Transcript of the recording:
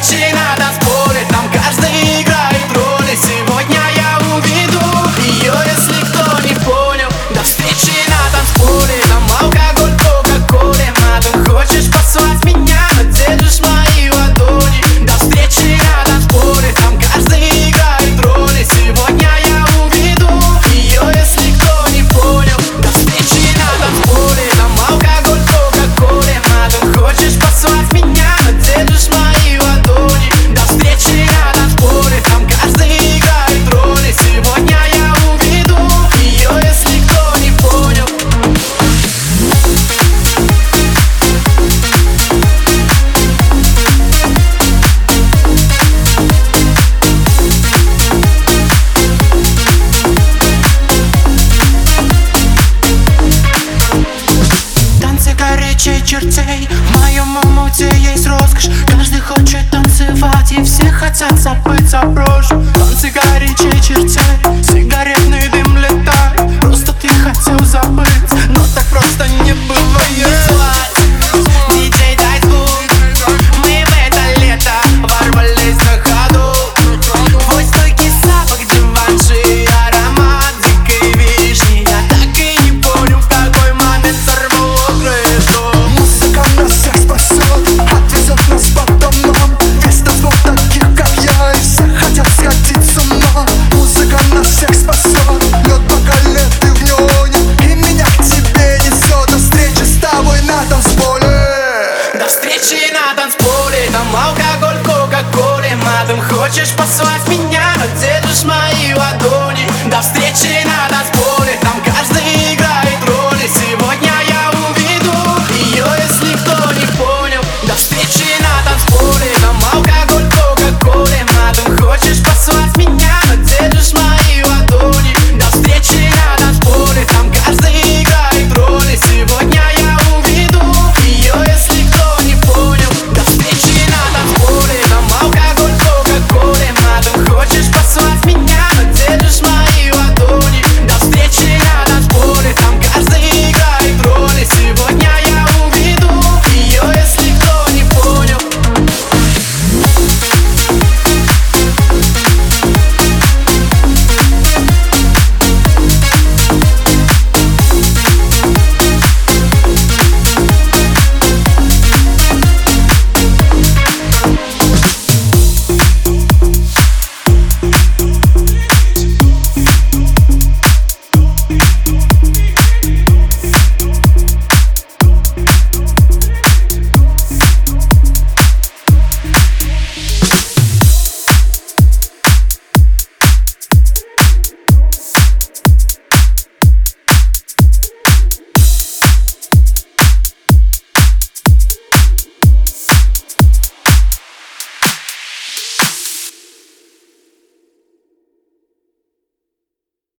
빛이 나 гостей В моем омуте есть роскошь. Каждый хочет танцевать И все хотят забыть о прошлом Танцы горячей чертей.